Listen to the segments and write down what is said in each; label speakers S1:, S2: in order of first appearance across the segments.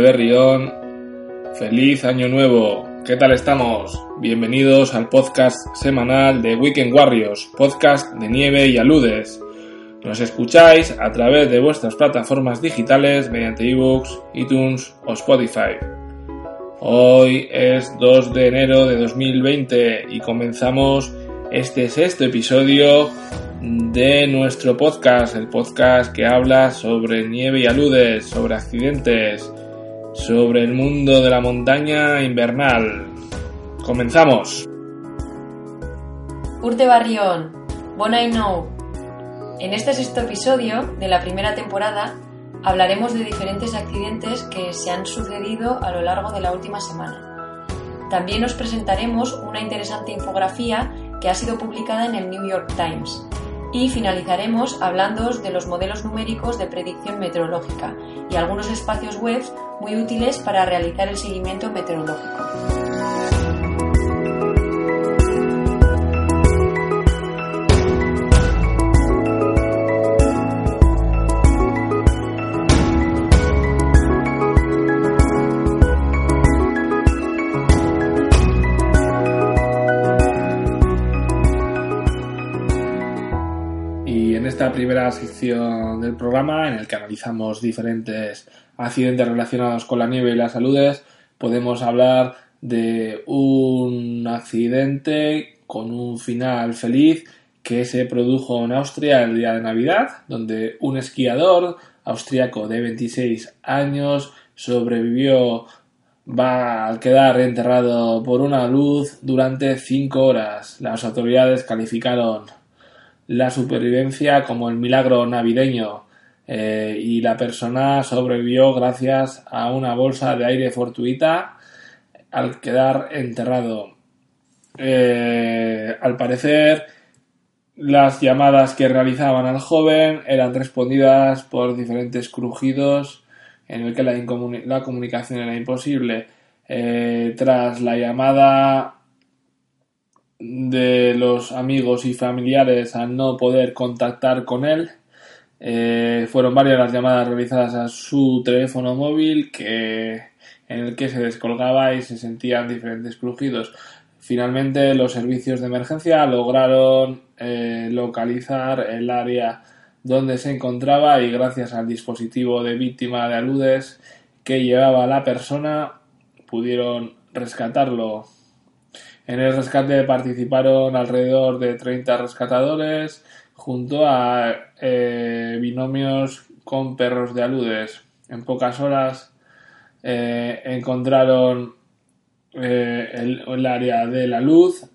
S1: Berrión, feliz año nuevo. ¿Qué tal estamos? Bienvenidos al podcast semanal de Weekend Warriors, podcast de nieve y aludes. Nos escucháis a través de vuestras plataformas digitales mediante ebooks, iTunes o Spotify. Hoy es 2 de enero de 2020 y comenzamos este sexto episodio de nuestro podcast, el podcast que habla sobre nieve y aludes, sobre accidentes, sobre el mundo de la montaña invernal. Comenzamos.
S2: Urte Barrión, Bon I Know. En este sexto episodio de la primera temporada hablaremos de diferentes accidentes que se han sucedido a lo largo de la última semana. También os presentaremos una interesante infografía que ha sido publicada en el New York Times y finalizaremos hablando de los modelos numéricos de predicción meteorológica y algunos espacios web muy útiles para realizar el seguimiento meteorológico.
S1: Primera sección del programa en el que analizamos diferentes accidentes relacionados con la nieve y las saludes, podemos hablar de un accidente con un final feliz que se produjo en Austria el día de Navidad, donde un esquiador austriaco de 26 años sobrevivió va a quedar enterrado por una luz durante 5 horas. Las autoridades calificaron la supervivencia como el milagro navideño eh, y la persona sobrevivió gracias a una bolsa de aire fortuita al quedar enterrado. Eh, al parecer, las llamadas que realizaban al joven eran respondidas por diferentes crujidos en el que la, la comunicación era imposible. Eh, tras la llamada de los amigos y familiares a no poder contactar con él. Eh, fueron varias las llamadas realizadas a su teléfono móvil que, en el que se descolgaba y se sentían diferentes crujidos. Finalmente los servicios de emergencia lograron eh, localizar el área donde se encontraba y gracias al dispositivo de víctima de aludes que llevaba la persona pudieron rescatarlo en el rescate participaron alrededor de 30 rescatadores junto a eh, binomios con perros de aludes. En pocas horas eh, encontraron eh, el, área de la luz,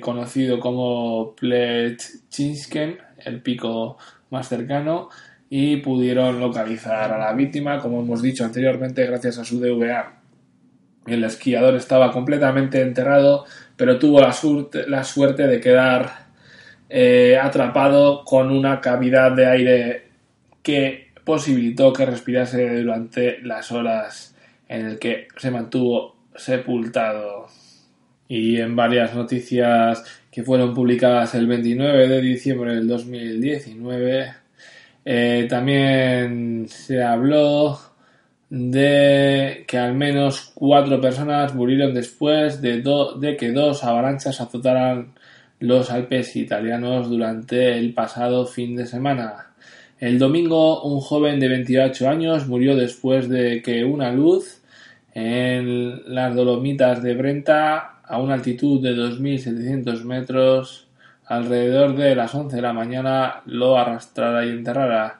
S1: conocido como Plechinsken, el pico más cercano, y pudieron localizar a la víctima, como hemos dicho anteriormente, gracias a su DVA. El esquiador estaba completamente enterrado, pero tuvo la, suerte, de quedar eh, atrapado con una cavidad de aire que posibilitó que respirase durante las horas en el que se mantuvo sepultado. Y en varias noticias que fueron publicadas el 29 de diciembre del 2019, eh, también se habló de que al menos cuatro personas murieron después de, de que dos avalanchas azotaran los Alpes italianos durante el pasado fin de semana. El domingo un joven de 28 años murió después de que una luz en las Dolomitas de Brenta a una altitud de 2.700 metros alrededor de las 11 de la mañana lo arrastrara y enterrara.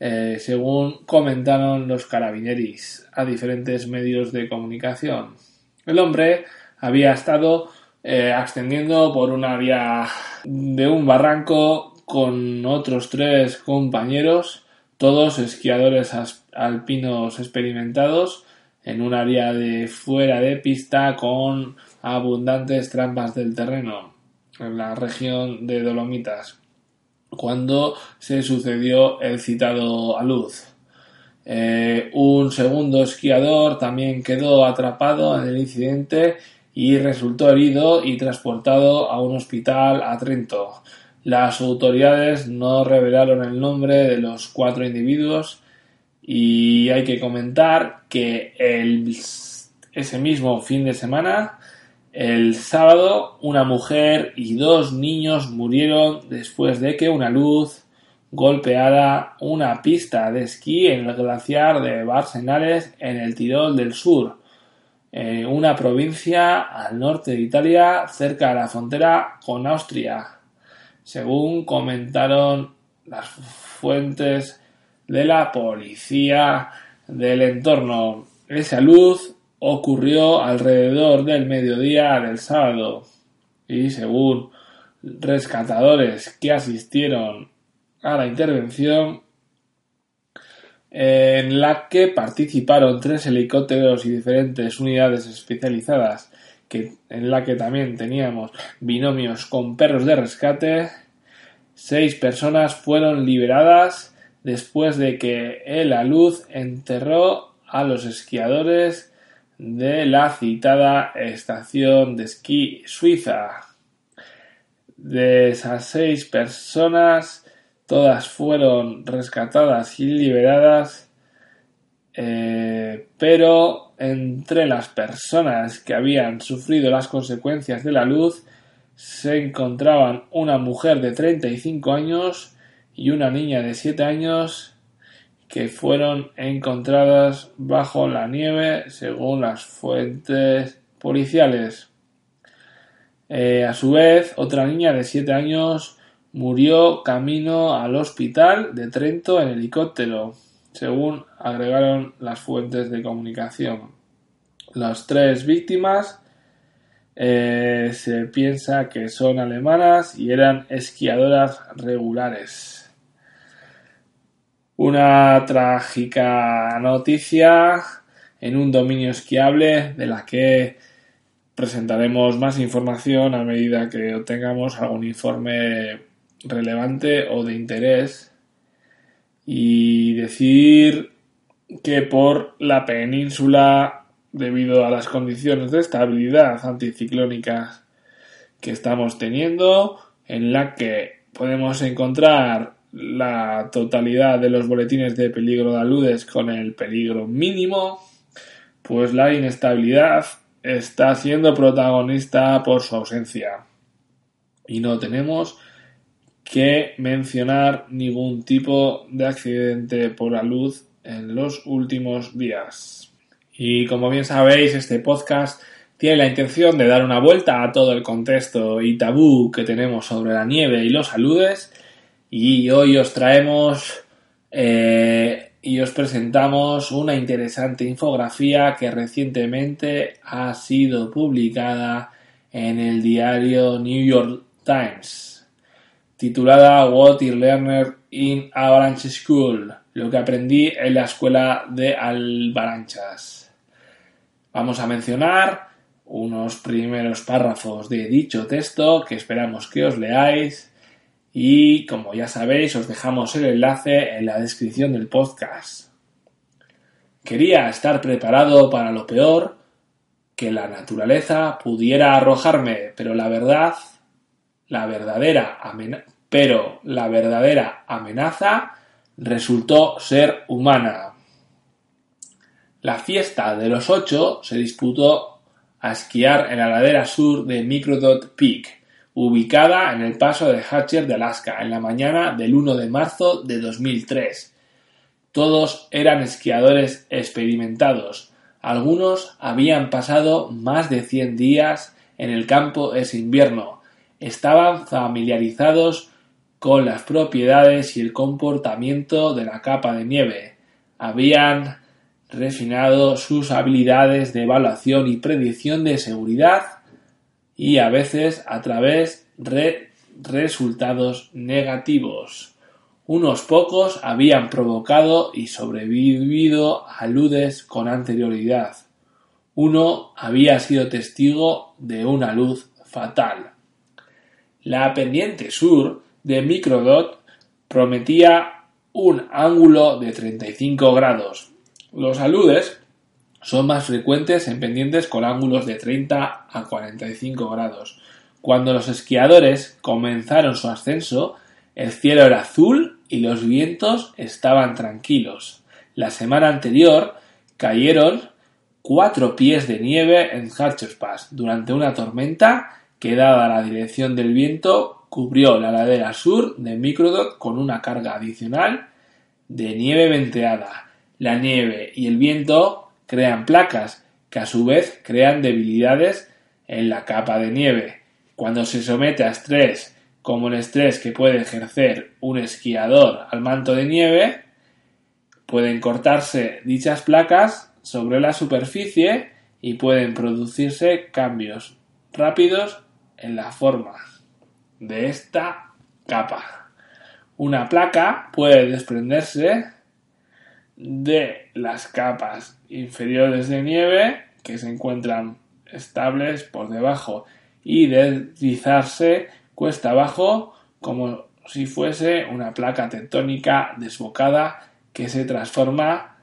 S1: Eh, según comentaron los carabineris a diferentes medios de comunicación. El hombre había estado eh, ascendiendo por un área de un barranco con otros tres compañeros, todos esquiadores alpinos experimentados, en un área de fuera de pista con abundantes trampas del terreno, en la región de Dolomitas cuando se sucedió el citado a luz. Eh, un segundo esquiador también quedó atrapado en el incidente y resultó herido y transportado a un hospital a Trento. Las autoridades no revelaron el nombre de los cuatro individuos Y hay que comentar que ese mismo fin de semana, el sábado, una mujer y dos niños murieron después de que una luz golpeara una pista de esquí en el glaciar de Barsenales en el Tirol del Sur, una provincia al norte de Italia, cerca de la frontera con Austria, según comentaron las fuentes de la policía del entorno. Esa luz ocurrió alrededor del mediodía del sábado y según rescatadores que asistieron a la intervención en la que participaron tres helicópteros y diferentes unidades especializadas que, en la que también teníamos binomios con perros de rescate seis personas fueron liberadas después de que el luz enterró a los esquiadores de la citada estación de esquí suiza. De esas seis personas, todas fueron rescatadas y liberadas, eh, pero entre las personas que habían sufrido las consecuencias de la luz se encontraban una mujer de 35 años y una niña de 7 años que fueron encontradas bajo la nieve según las fuentes policiales. Eh, a su vez, otra niña de 7 años murió camino al hospital de Trento en helicóptero, según agregaron las fuentes de comunicación. Las tres víctimas eh, se piensa que son alemanas y eran esquiadoras regulares. Una trágica noticia en un dominio esquiable de la que presentaremos más información a medida que obtengamos algún informe relevante o de interés. Y decir que por la península debido a las condiciones de estabilidad anticiclónicas que estamos teniendo en la que podemos encontrar la totalidad de los boletines de peligro de aludes con el peligro mínimo, pues la inestabilidad está siendo protagonista por su ausencia. Y no tenemos que mencionar ningún tipo de accidente por la luz en los últimos días. Y como bien sabéis, este podcast tiene la intención de dar una vuelta a todo el contexto y tabú que tenemos sobre la nieve y los aludes y hoy os traemos eh, y os presentamos una interesante infografía que recientemente ha sido publicada en el diario New York Times, titulada What I Learned in Avalanche School, lo que aprendí en la escuela de Albaranchas. Vamos a mencionar unos primeros párrafos de dicho texto que esperamos que os leáis y como ya sabéis os dejamos el enlace en la descripción del podcast. Quería estar preparado para lo peor que la naturaleza pudiera arrojarme, pero la verdad, la verdadera amenaza, pero la verdadera amenaza resultó ser humana. La fiesta de los ocho se disputó a esquiar en la ladera sur de Microdot Peak, ubicada en el paso de Hatcher de Alaska, en la mañana del 1 de marzo de 2003. Todos eran esquiadores experimentados. Algunos habían pasado más de 100 días en el campo ese invierno. Estaban familiarizados con las propiedades y el comportamiento de la capa de nieve. Habían refinado sus habilidades de evaluación y predicción de seguridad y a veces a través de resultados negativos. Unos pocos habían provocado y sobrevivido aludes con anterioridad. Uno había sido testigo de una luz fatal. La pendiente sur de Microdot prometía un ángulo de 35 grados. Los aludes son más frecuentes en pendientes con ángulos de 30 a 45 grados. Cuando los esquiadores comenzaron su ascenso, el cielo era azul y los vientos estaban tranquilos. La semana anterior cayeron cuatro pies de nieve en Hatcher's Pass durante una tormenta que, dada la dirección del viento, cubrió la ladera sur de Microdot con una carga adicional de nieve venteada. La nieve y el viento crean placas que a su vez crean debilidades en la capa de nieve. Cuando se somete a estrés, como el estrés que puede ejercer un esquiador al manto de nieve, pueden cortarse dichas placas sobre la superficie y pueden producirse cambios rápidos en la forma de esta capa. Una placa puede desprenderse de las capas inferiores de nieve que se encuentran estables por debajo y deslizarse cuesta abajo como si fuese una placa tectónica desbocada que se transforma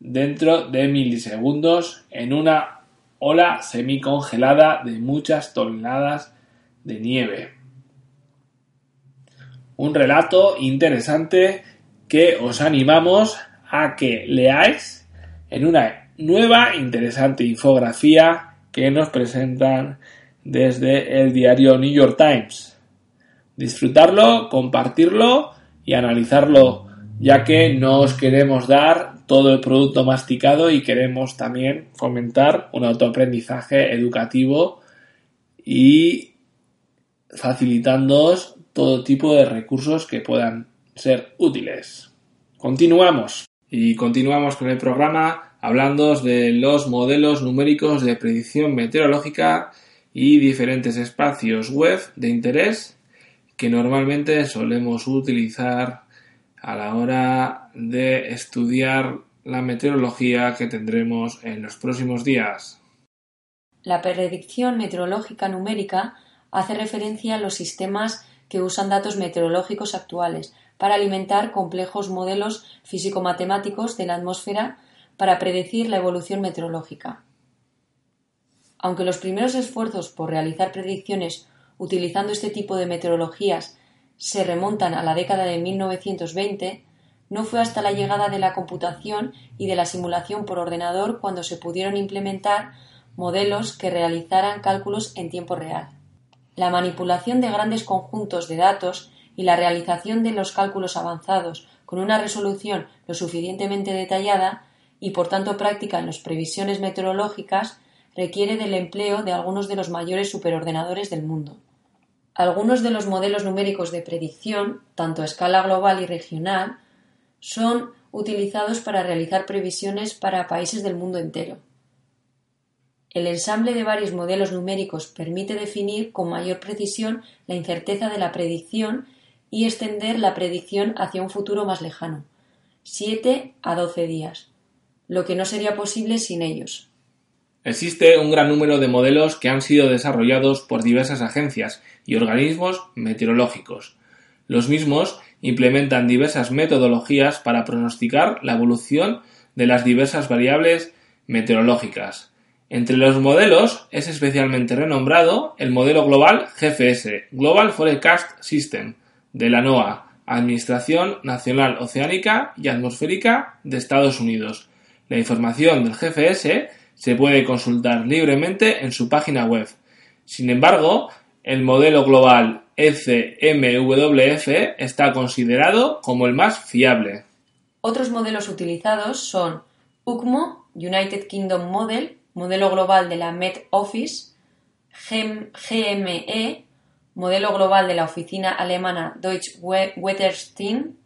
S1: dentro de milisegundos en una ola semicongelada de muchas toneladas de nieve. Un relato interesante que os animamos a que leáis en una nueva interesante infografía que nos presentan desde el diario New York Times. Disfrutarlo, compartirlo y analizarlo, ya que no os queremos dar todo el producto masticado y queremos también fomentar un autoaprendizaje educativo y facilitándoos todo tipo de recursos que puedan ser útiles. Continuamos y continuamos con el programa hablando de los modelos numéricos de predicción meteorológica y diferentes espacios web de interés que normalmente solemos utilizar a la hora de estudiar la meteorología que tendremos en los próximos días.
S2: La predicción meteorológica numérica hace referencia a los sistemas que usan datos meteorológicos actuales para alimentar complejos modelos físico-matemáticos de la atmósfera para predecir la evolución meteorológica. Aunque los primeros esfuerzos por realizar predicciones utilizando este tipo de meteorologías se remontan a la década de 1920, no fue hasta la llegada de la computación y de la simulación por ordenador cuando se pudieron implementar modelos que realizaran cálculos en tiempo real. La manipulación de grandes conjuntos de datos y la realización de los cálculos avanzados con una resolución lo suficientemente detallada y por tanto práctica en las previsiones meteorológicas requiere del empleo de algunos de los mayores superordenadores del mundo. Algunos de los modelos numéricos de predicción, tanto a escala global y regional, son utilizados para realizar previsiones para países del mundo entero. El ensamble de varios modelos numéricos permite definir con mayor precisión la incerteza de la predicción y extender la predicción hacia un futuro más lejano, 7 a 12 días, lo que no sería posible sin ellos.
S1: Existe un gran número de modelos que han sido desarrollados por diversas agencias y organismos meteorológicos. Los mismos implementan diversas metodologías para pronosticar la evolución de las diversas variables meteorológicas. Entre los modelos es especialmente renombrado el modelo global GFS, Global Forecast System, de la NOAA, Administración Nacional Oceánica y Atmosférica de Estados Unidos. La información del GFS se puede consultar libremente en su página web. Sin embargo, el modelo global ECMWF está considerado como el más fiable.
S2: Otros modelos utilizados son UCMO, United Kingdom Model, modelo global de la Met Office, GME, modelo global de la oficina alemana Deutsche Wetterstein,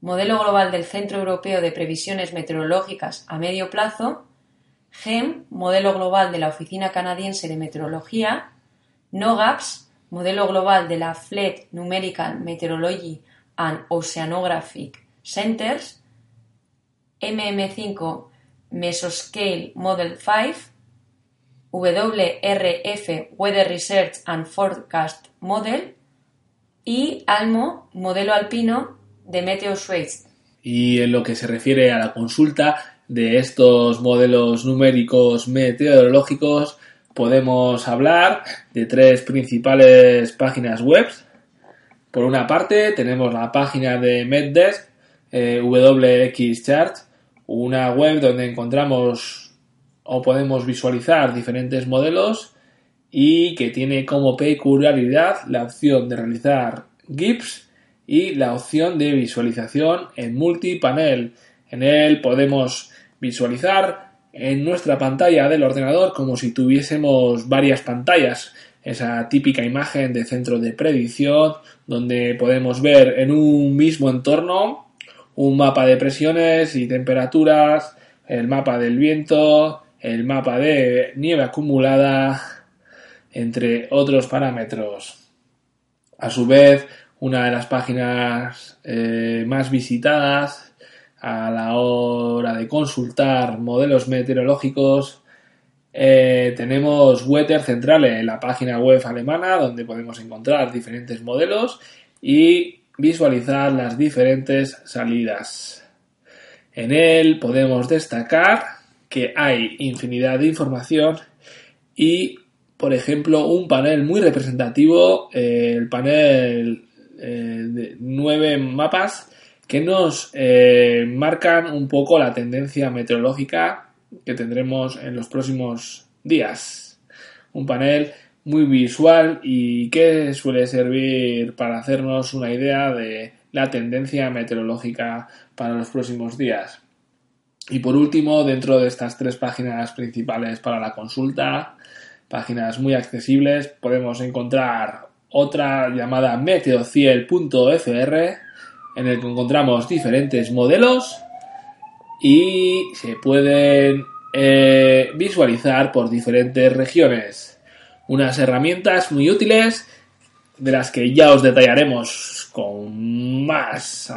S2: modelo global del Centro Europeo de Previsiones Meteorológicas a medio plazo, GEM, modelo global de la Oficina Canadiense de Meteorología, NOGAPS, modelo global de la Fleet Numerical Meteorology and Oceanographic Centers, MM5 Mesoscale Model 5, WRF Weather Research and Forecast Model y ALMO, modelo alpino de Meteo
S1: Y en lo que se refiere a la consulta de estos modelos numéricos meteorológicos, podemos hablar de tres principales páginas web. Por una parte, tenemos la página de MedDesk, eh, una web donde encontramos o podemos visualizar diferentes modelos y que tiene como peculiaridad la opción de realizar GIFs y la opción de visualización en multipanel. En él podemos visualizar en nuestra pantalla del ordenador como si tuviésemos varias pantallas. Esa típica imagen de centro de predicción donde podemos ver en un mismo entorno un mapa de presiones y temperaturas, el mapa del viento, el mapa de nieve acumulada, entre otros parámetros. A su vez, una de las páginas eh, más visitadas a la hora de consultar modelos meteorológicos eh, tenemos Wetter Centrale, la página web alemana donde podemos encontrar diferentes modelos y visualizar las diferentes salidas. En él podemos destacar que hay infinidad de información y, por ejemplo, un panel muy representativo, eh, el panel eh, de nueve mapas que nos eh, marcan un poco la tendencia meteorológica que tendremos en los próximos días. Un panel muy visual y que suele servir para hacernos una idea de la tendencia meteorológica para los próximos días. Y por último, dentro de estas tres páginas principales para la consulta, páginas muy accesibles, podemos encontrar otra llamada meteociel.fr en el que encontramos diferentes modelos y se pueden eh, visualizar por diferentes regiones. Unas herramientas muy útiles de las que ya os detallaremos con más,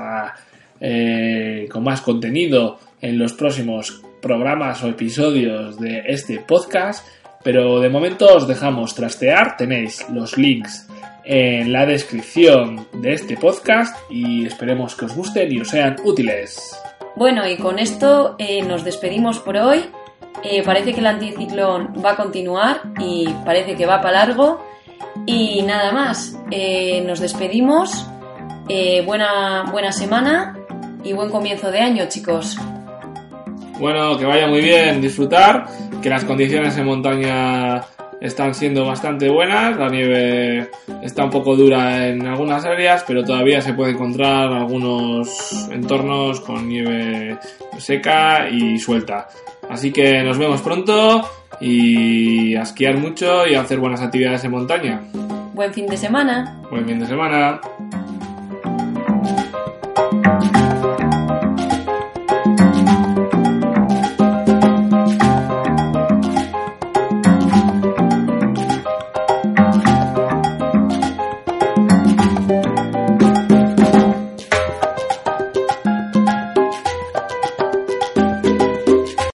S1: eh, con más contenido en los próximos programas o episodios de este podcast. Pero de momento os dejamos trastear. Tenéis los links en la descripción de este podcast y esperemos que os gusten y os sean útiles.
S2: Bueno, y con esto eh, nos despedimos por hoy. Eh, parece que el anticiclón va a continuar y parece que va para largo. Y nada más, eh, nos despedimos. buena, buena semana y buen comienzo de año, chicos.
S1: Bueno, que vaya muy bien, disfrutar, que las condiciones en montaña están siendo bastante buenas. La nieve está un poco dura en algunas áreas, pero todavía se puede encontrar algunos entornos con nieve seca y suelta. Así que nos vemos pronto y a esquiar mucho y a hacer buenas actividades en montaña.
S2: Buen fin de semana.
S1: Buen fin de semana.